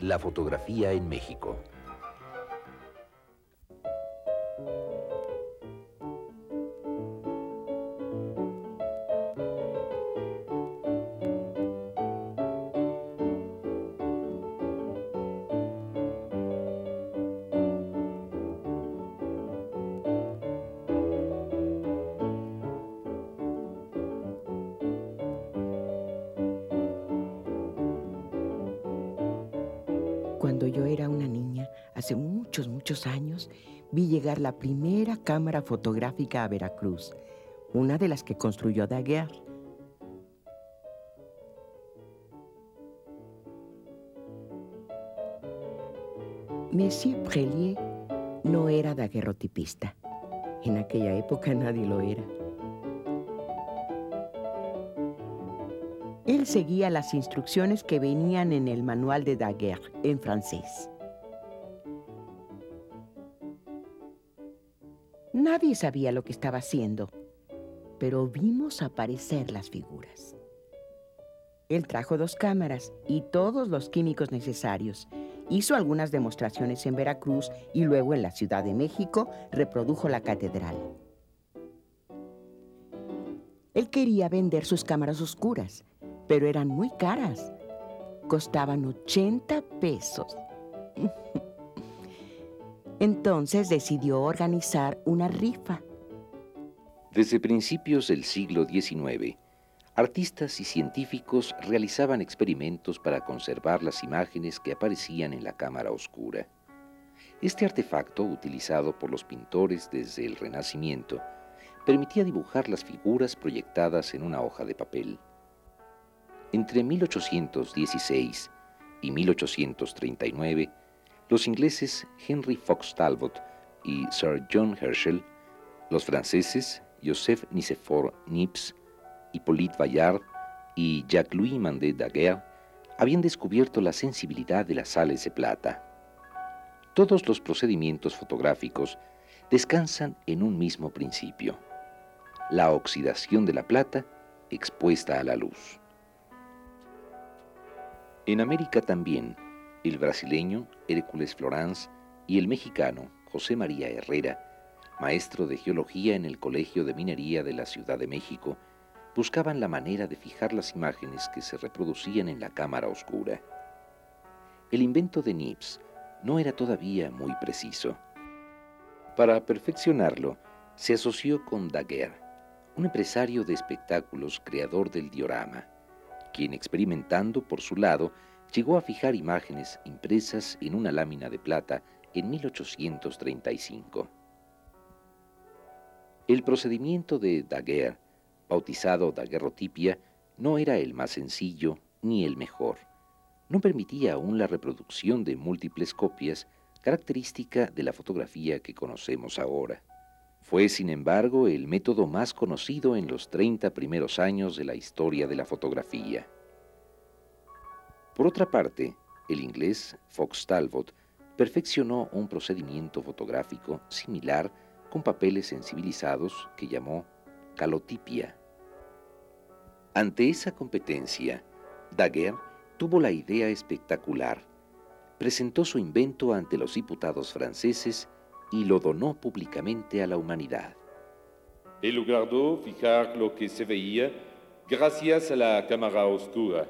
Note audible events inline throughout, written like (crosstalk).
La fotografía en México. Vi llegar la primera cámara fotográfica a Veracruz, una de las que construyó Daguerre. Monsieur Prelier no era daguerrotipista. En aquella época nadie lo era. Él seguía las instrucciones que venían en el manual de Daguerre en francés. Nadie sabía lo que estaba haciendo, pero vimos aparecer las figuras. Él trajo dos cámaras y todos los químicos necesarios. Hizo algunas demostraciones en Veracruz y luego en la Ciudad de México reprodujo la catedral. Él quería vender sus cámaras oscuras, pero eran muy caras. Costaban 80 pesos. (laughs) Entonces decidió organizar una rifa. Desde principios del siglo XIX, artistas y científicos realizaban experimentos para conservar las imágenes que aparecían en la cámara oscura. Este artefacto, utilizado por los pintores desde el Renacimiento, permitía dibujar las figuras proyectadas en una hoja de papel. Entre 1816 y 1839, los ingleses Henry Fox Talbot y Sir John Herschel, los franceses Joseph Nicephore Niepce, Hippolyte Bayard y Jacques-Louis Mandé Daguerre habían descubierto la sensibilidad de las sales de plata. Todos los procedimientos fotográficos descansan en un mismo principio, la oxidación de la plata expuesta a la luz. En América también, el brasileño Hércules Florence y el mexicano José María Herrera, maestro de geología en el Colegio de Minería de la Ciudad de México, buscaban la manera de fijar las imágenes que se reproducían en la cámara oscura. El invento de Niepce no era todavía muy preciso. Para perfeccionarlo, se asoció con Daguerre, un empresario de espectáculos creador del diorama quien experimentando por su lado llegó a fijar imágenes impresas en una lámina de plata en 1835. El procedimiento de Daguerre, bautizado daguerrotipia, no era el más sencillo ni el mejor. No permitía aún la reproducción de múltiples copias, característica de la fotografía que conocemos ahora. Fue, sin embargo, el método más conocido en los 30 primeros años de la historia de la fotografía. Por otra parte, el inglés Fox Talbot perfeccionó un procedimiento fotográfico similar con papeles sensibilizados que llamó calotipia. Ante esa competencia, Daguerre tuvo la idea espectacular. Presentó su invento ante los diputados franceses y lo donó públicamente a la humanidad. Él logró fijar lo que se veía gracias a la cámara oscura.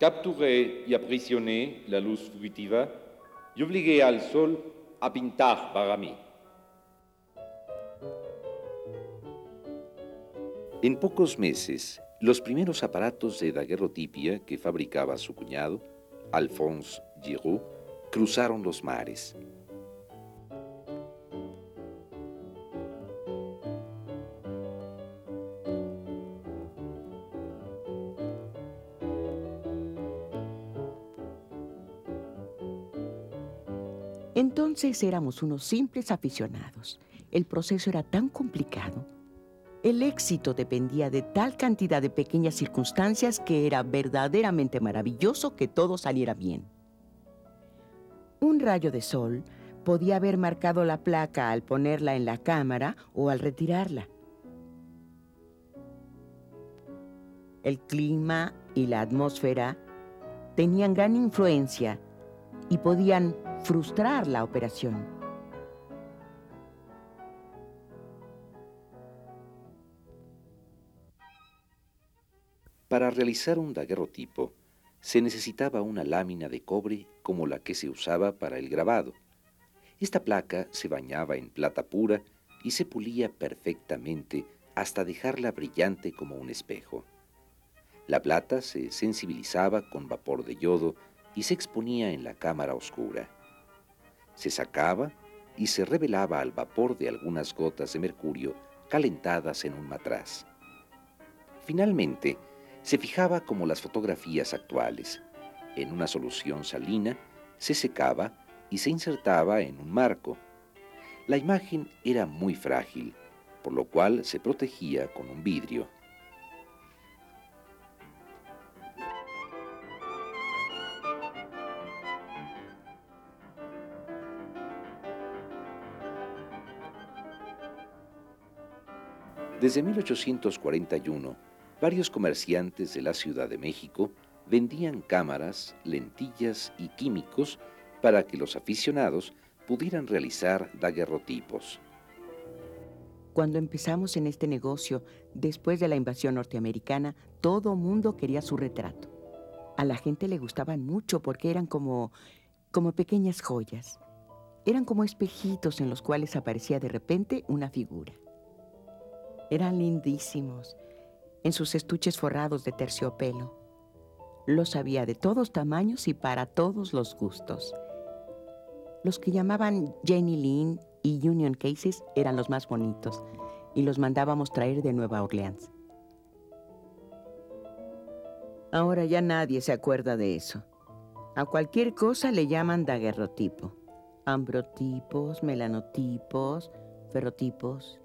Capturé y aprisioné la luz fugitiva y obligué al sol a pintar para mí. En pocos meses, los primeros aparatos de daguerrotipia que fabricaba su cuñado, Alphonse Giroux, cruzaron los mares. Entonces éramos unos simples aficionados. El proceso era tan complicado. El éxito dependía de tal cantidad de pequeñas circunstancias que era verdaderamente maravilloso que todo saliera bien. Un rayo de sol podía haber marcado la placa al ponerla en la cámara o al retirarla. El clima y la atmósfera tenían gran influencia y podían frustrar la operación. Para realizar un daguerrotipo se necesitaba una lámina de cobre como la que se usaba para el grabado. Esta placa se bañaba en plata pura y se pulía perfectamente hasta dejarla brillante como un espejo. La plata se sensibilizaba con vapor de yodo y se exponía en la cámara oscura. Se sacaba y se revelaba al vapor de algunas gotas de mercurio calentadas en un matraz. Finalmente, se fijaba como las fotografías actuales. En una solución salina, se secaba y se insertaba en un marco. La imagen era muy frágil, por lo cual se protegía con un vidrio. Desde 1841, varios comerciantes de la Ciudad de México vendían cámaras, lentillas y químicos para que los aficionados pudieran realizar daguerrotipos. Cuando empezamos en este negocio, después de la invasión norteamericana, todo mundo quería su retrato. A la gente le gustaban mucho porque eran como, como pequeñas joyas. Eran como espejitos en los cuales aparecía de repente una figura. Eran lindísimos, en sus estuches forrados de terciopelo. Los había de todos tamaños y para todos los gustos. Los que llamaban Jenny Lynn y Union Cases eran los más bonitos y los mandábamos traer de Nueva Orleans. Ahora ya nadie se acuerda de eso. A cualquier cosa le llaman daguerrotipo. Ambrotipos, melanotipos, ferrotipos.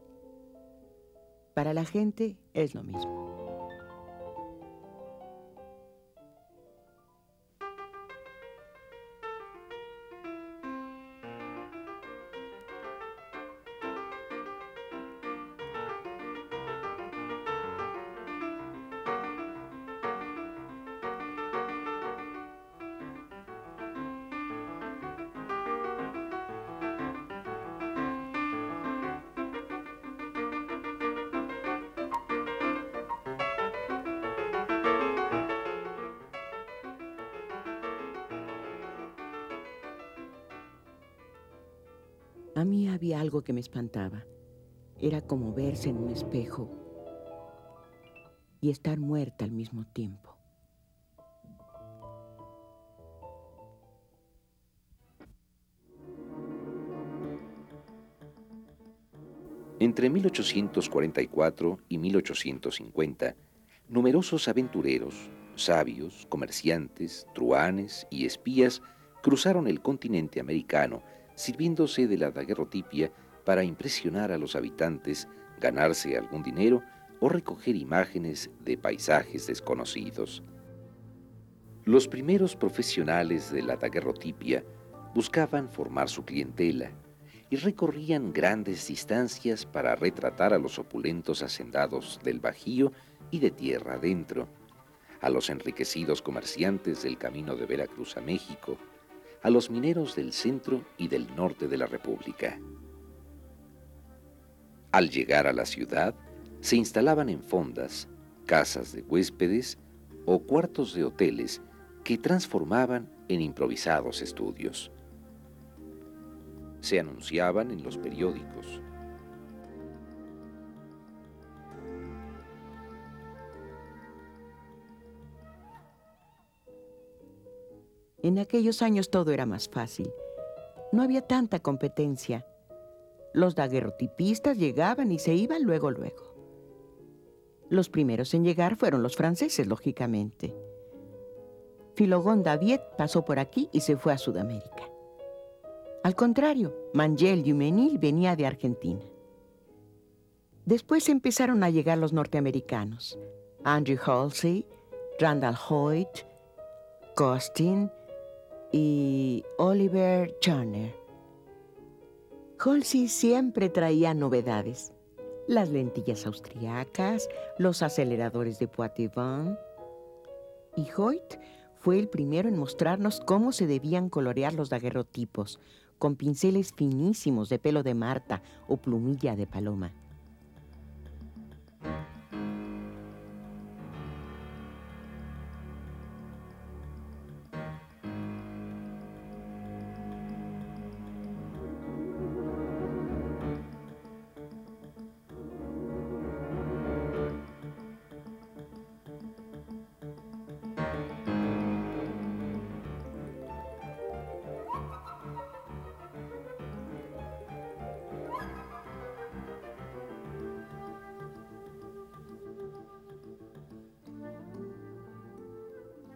Para la gente es lo mismo. Algo que me espantaba. Era como verse en un espejo y estar muerta al mismo tiempo. Entre 1844 y 1850, numerosos aventureros, sabios, comerciantes, truanes y espías cruzaron el continente americano sirviéndose de la daguerrotipia para impresionar a los habitantes, ganarse algún dinero o recoger imágenes de paisajes desconocidos. Los primeros profesionales de la daguerrotipia buscaban formar su clientela y recorrían grandes distancias para retratar a los opulentos hacendados del Bajío y de tierra adentro, a los enriquecidos comerciantes del camino de Veracruz a México, a los mineros del centro y del norte de la República. Al llegar a la ciudad, se instalaban en fondas, casas de huéspedes o cuartos de hoteles que transformaban en improvisados estudios. Se anunciaban en los periódicos, En aquellos años todo era más fácil. No había tanta competencia. Los daguerrotipistas llegaban y se iban luego, luego. Los primeros en llegar fueron los franceses, lógicamente. Filogón Daviet pasó por aquí y se fue a Sudamérica. Al contrario, Mangel Dumenil venía de Argentina. Después empezaron a llegar los norteamericanos. Andrew Halsey, Randall Hoyt, Costin, y Oliver Turner. Halsey siempre traía novedades. Las lentillas austriacas, los aceleradores de Poitevin. Y Hoyt fue el primero en mostrarnos cómo se debían colorear los daguerrotipos, con pinceles finísimos de pelo de Marta o plumilla de paloma.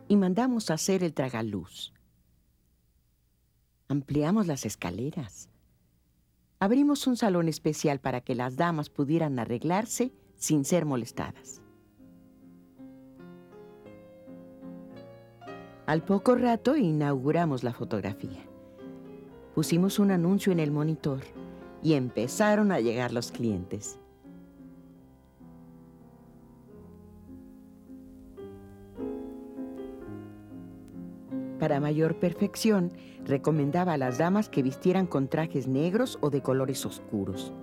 Y mandamos hacer el tragaluz. Ampliamos las escaleras. Abrimos un salón especial para que las damas pudieran arreglarse sin ser molestadas. Al poco rato inauguramos la fotografía. Pusimos un anuncio en el monitor y empezaron a llegar los clientes. Para mayor perfección, recomendaba a las damas que vistieran con trajes negros o de colores oscuros.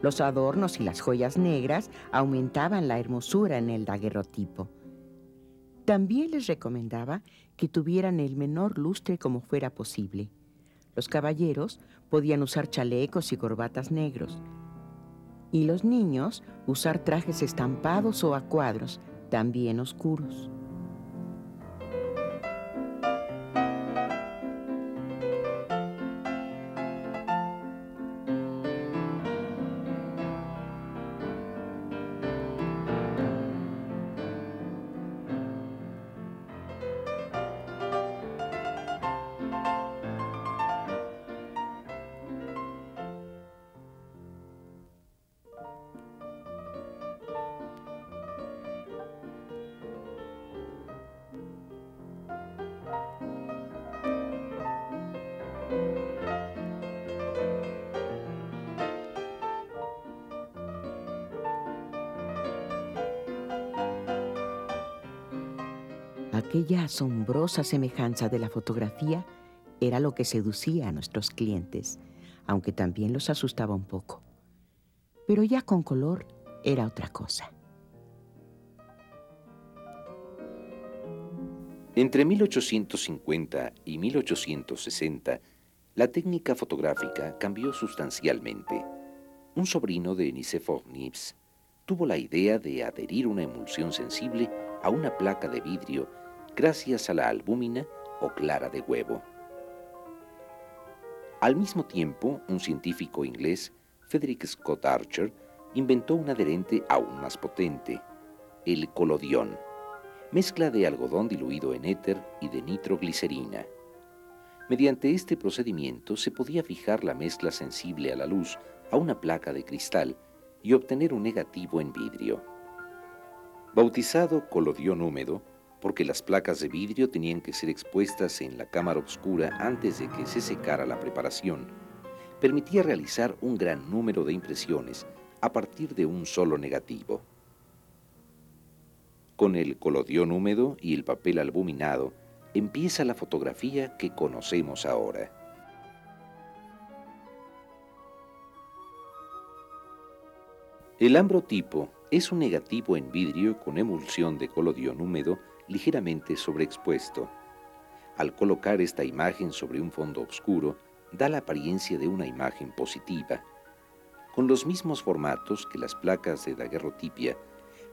Los adornos y las joyas negras aumentaban la hermosura en el daguerrotipo. También les recomendaba que tuvieran el menor lustre como fuera posible. Los caballeros podían usar chalecos y corbatas negros. Y los niños usar trajes estampados o a cuadros, también oscuros. Aquella asombrosa semejanza de la fotografía era lo que seducía a nuestros clientes, aunque también los asustaba un poco. Pero ya con color era otra cosa. Entre 1850 y 1860, la técnica fotográfica cambió sustancialmente. Un sobrino de Nicéphore Niepce tuvo la idea de adherir una emulsión sensible a una placa de vidrio gracias a la albúmina o clara de huevo. Al mismo tiempo, un científico inglés, Frederick Scott Archer, inventó un adherente aún más potente, el colodión, mezcla de algodón diluido en éter y de nitroglicerina. Mediante este procedimiento se podía fijar la mezcla sensible a la luz a una placa de cristal y obtener un negativo en vidrio. Bautizado colodión húmedo, porque las placas de vidrio tenían que ser expuestas en la cámara oscura antes de que se secara la preparación, permitía realizar un gran número de impresiones a partir de un solo negativo. Con el colodión húmedo y el papel albuminado, empieza la fotografía que conocemos ahora. El ambrotipo es un negativo en vidrio con emulsión de colodión húmedo ligeramente sobreexpuesto. Al colocar esta imagen sobre un fondo oscuro, da la apariencia de una imagen positiva. Con los mismos formatos que las placas de daguerrotipia,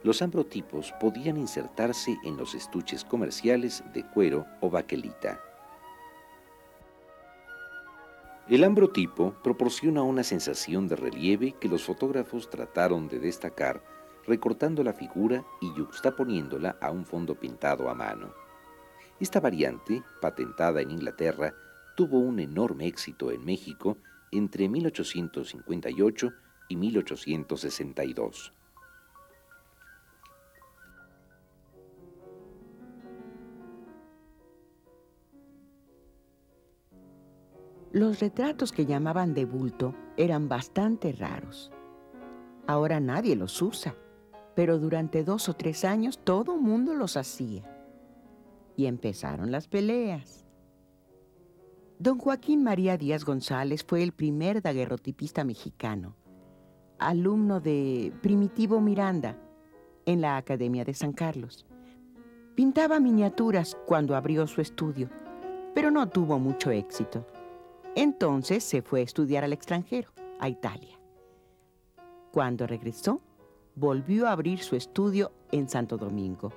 los ambrotipos podían insertarse en los estuches comerciales de cuero o baquelita. El ambrotipo proporciona una sensación de relieve que los fotógrafos trataron de destacar recortando la figura y yuxtaponiéndola a un fondo pintado a mano. Esta variante, patentada en Inglaterra, tuvo un enorme éxito en México entre 1858 y 1862. Los retratos que llamaban de bulto eran bastante raros. Ahora nadie los usa pero durante dos o tres años todo mundo los hacía. y empezaron las peleas. Don Joaquín María Díaz González fue el primer daguerrotipista mexicano, alumno de Primitivo Miranda en la Academia de San Carlos. Pintaba miniaturas cuando abrió su estudio, pero no tuvo mucho éxito. Entonces se fue a estudiar al extranjero, a Italia. Cuando regresó, volvió a abrir su estudio en Santo Domingo,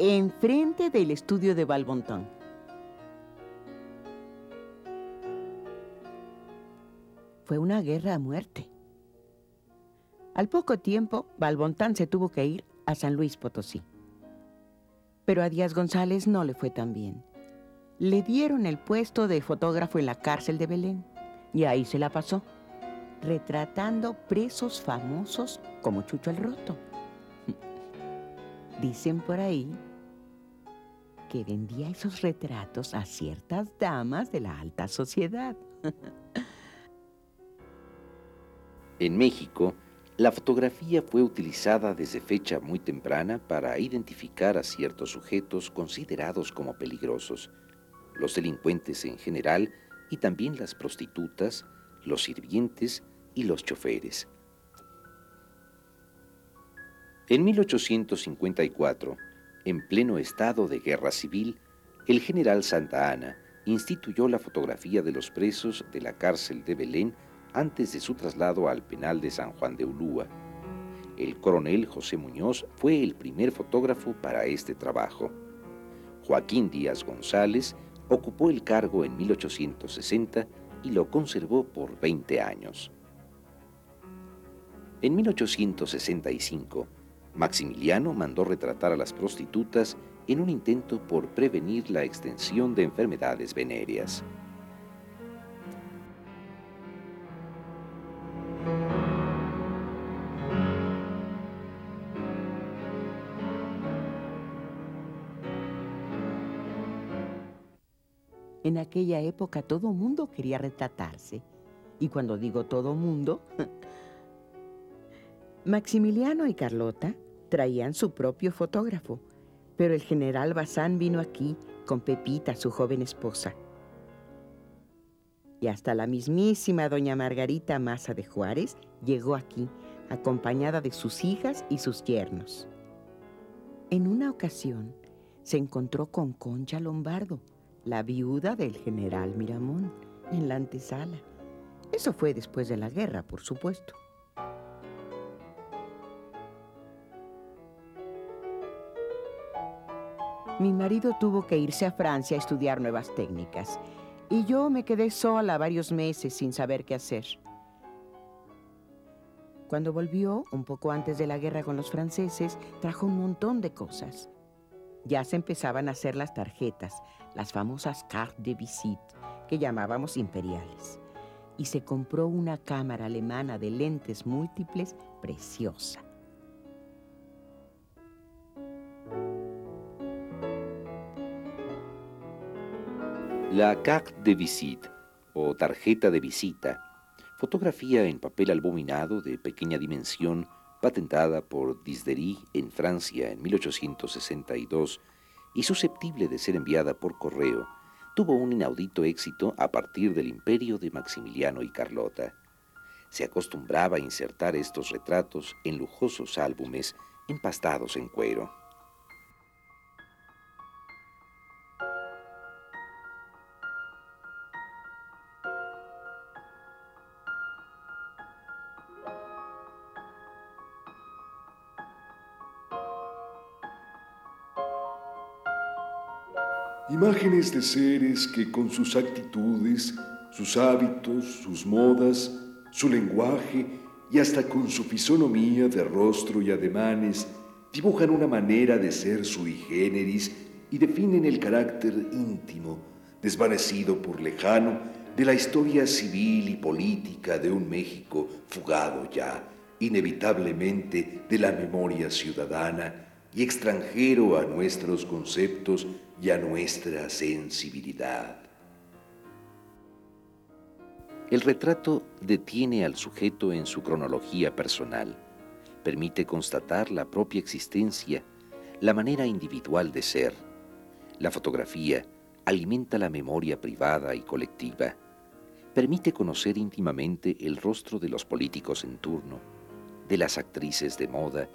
enfrente del estudio de Valbontón. Fue una guerra a muerte. Al poco tiempo, Valbontán se tuvo que ir a San Luis Potosí. Pero a Díaz González no le fue tan bien. Le dieron el puesto de fotógrafo en la cárcel de Belén y ahí se la pasó, retratando presos famosos como Chucho el Roto. Dicen por ahí que vendía esos retratos a ciertas damas de la alta sociedad. (laughs) En México, la fotografía fue utilizada desde fecha muy temprana para identificar a ciertos sujetos considerados como peligrosos, los delincuentes en general y también las prostitutas, los sirvientes y los choferes. En 1854, en pleno estado de guerra civil, el general Santa Ana instituyó la fotografía de los presos de la cárcel de Belén antes de su traslado al penal de San Juan de Ulúa. El coronel José Muñoz fue el primer fotógrafo para este trabajo. Joaquín Díaz González ocupó el cargo en 1860 y lo conservó por 20 años. En 1865, Maximiliano mandó retratar a las prostitutas en un intento por prevenir la extensión de enfermedades venéreas. En aquella época todo mundo quería retratarse. Y cuando digo todo mundo, (laughs) Maximiliano y Carlota traían su propio fotógrafo, pero el general Bazán vino aquí con Pepita, su joven esposa. Y hasta la mismísima doña Margarita Maza de Juárez llegó aquí, acompañada de sus hijas y sus yernos. En una ocasión se encontró con Concha Lombardo, la viuda del general Miramón, en la antesala. Eso fue después de la guerra, por supuesto. Mi marido tuvo que irse a Francia a estudiar nuevas técnicas y yo me quedé sola varios meses sin saber qué hacer. Cuando volvió, un poco antes de la guerra con los franceses, trajo un montón de cosas. Ya se empezaban a hacer las tarjetas, las famosas cartes de visite, que llamábamos imperiales. Y se compró una cámara alemana de lentes múltiples preciosa. La carte de visite, o tarjeta de visita, fotografía en papel albuminado de pequeña dimensión, patentada por Disdery en Francia en 1862, y susceptible de ser enviada por correo, tuvo un inaudito éxito a partir del imperio de Maximiliano y Carlota. Se acostumbraba a insertar estos retratos en lujosos álbumes empastados en cuero. Imágenes de seres que con sus actitudes, sus hábitos, sus modas, su lenguaje y hasta con su fisonomía de rostro y ademanes dibujan una manera de ser sui generis y definen el carácter íntimo, desvanecido por lejano, de la historia civil y política de un México fugado ya, inevitablemente, de la memoria ciudadana y extranjero a nuestros conceptos y a nuestra sensibilidad. El retrato detiene al sujeto en su cronología personal, permite constatar la propia existencia, la manera individual de ser, La fotografía alimenta la memoria privada y colectiva. Permite conocer íntimamente el rostro de los políticos en turno, de las actrices de moda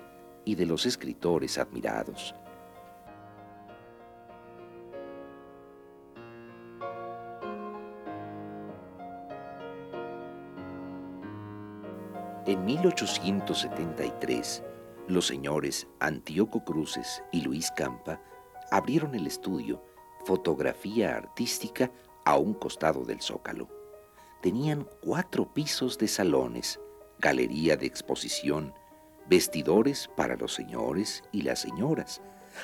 y de los escritores admirados. En 1873, los señores Antíoco Cruces y Luis Campa abrieron el estudio Fotografía Artística a un costado del zócalo. Tenían cuatro pisos de salones, galería de exposición, vestidores para los señores y las señoras,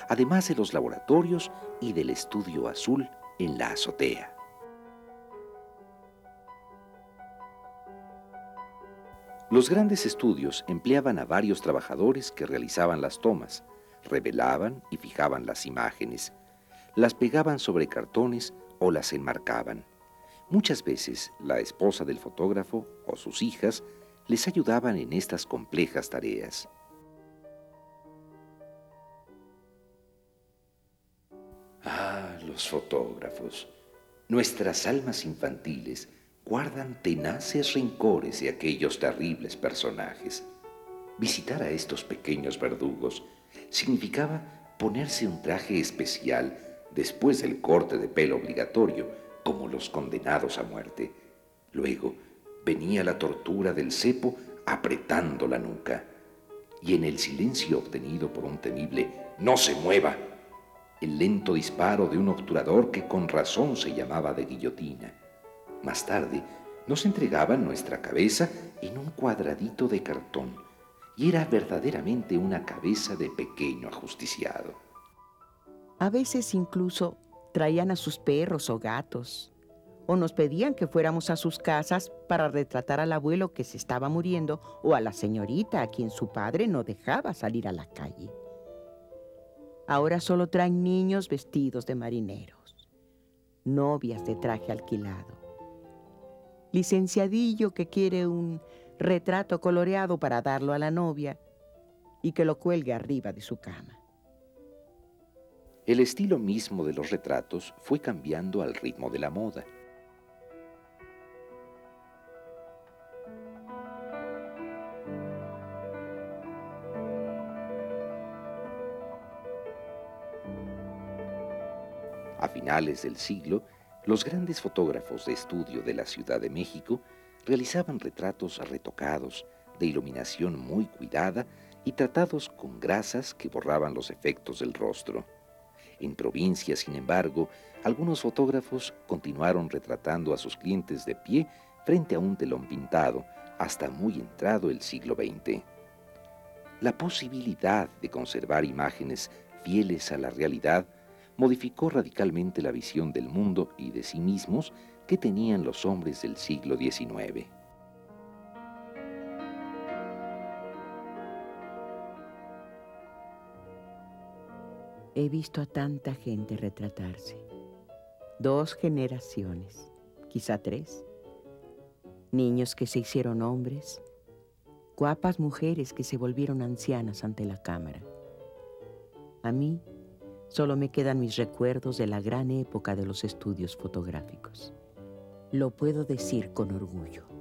además de los laboratorios y del estudio azul en la azotea. Los grandes estudios empleaban a varios trabajadores que realizaban las tomas, revelaban y fijaban las imágenes, las pegaban sobre cartones o las enmarcaban. Muchas veces la esposa del fotógrafo o sus hijas les ayudaban en estas complejas tareas. Ah, los fotógrafos, nuestras almas infantiles guardan tenaces rencores de aquellos terribles personajes. Visitar a estos pequeños verdugos significaba ponerse un traje especial después del corte de pelo obligatorio, como los condenados a muerte. Luego venía la tortura del cepo apretando la nuca, y en el silencio obtenido por un temible no se mueva, el lento disparo de un obturador que con razón se llamaba de guillotina. Más tarde, nos entregaban nuestra cabeza en un cuadradito de cartón y era verdaderamente una cabeza de pequeño ajusticiado. A veces incluso traían a sus perros o gatos o nos pedían que fuéramos a sus casas para retratar al abuelo que se estaba muriendo o a la señorita a quien su padre no dejaba salir a la calle. Ahora solo traen niños vestidos de marineros, novias de traje alquilado licenciadillo que quiere un retrato coloreado para darlo a la novia y que lo cuelgue arriba de su cama. El estilo mismo de los retratos fue cambiando al ritmo de la moda. Finales del siglo, los grandes fotógrafos de estudio de la Ciudad de México realizaban retratos retocados, de iluminación muy cuidada y tratados con grasas que borraban los efectos del rostro. En provincia, sin embargo, algunos fotógrafos continuaron retratando a sus clientes de pie frente a un telón pintado hasta muy entrado el siglo XX. La posibilidad de conservar imágenes fieles a la realidad modificó radicalmente la visión del mundo y de sí mismos que tenían los hombres del siglo XIX. He visto a tanta gente retratarse. Dos generaciones, quizá tres. Niños que se hicieron hombres, guapas mujeres que se volvieron ancianas ante la cámara. A mí Solo me quedan mis recuerdos de la gran época de los estudios fotográficos. Lo puedo decir con orgullo.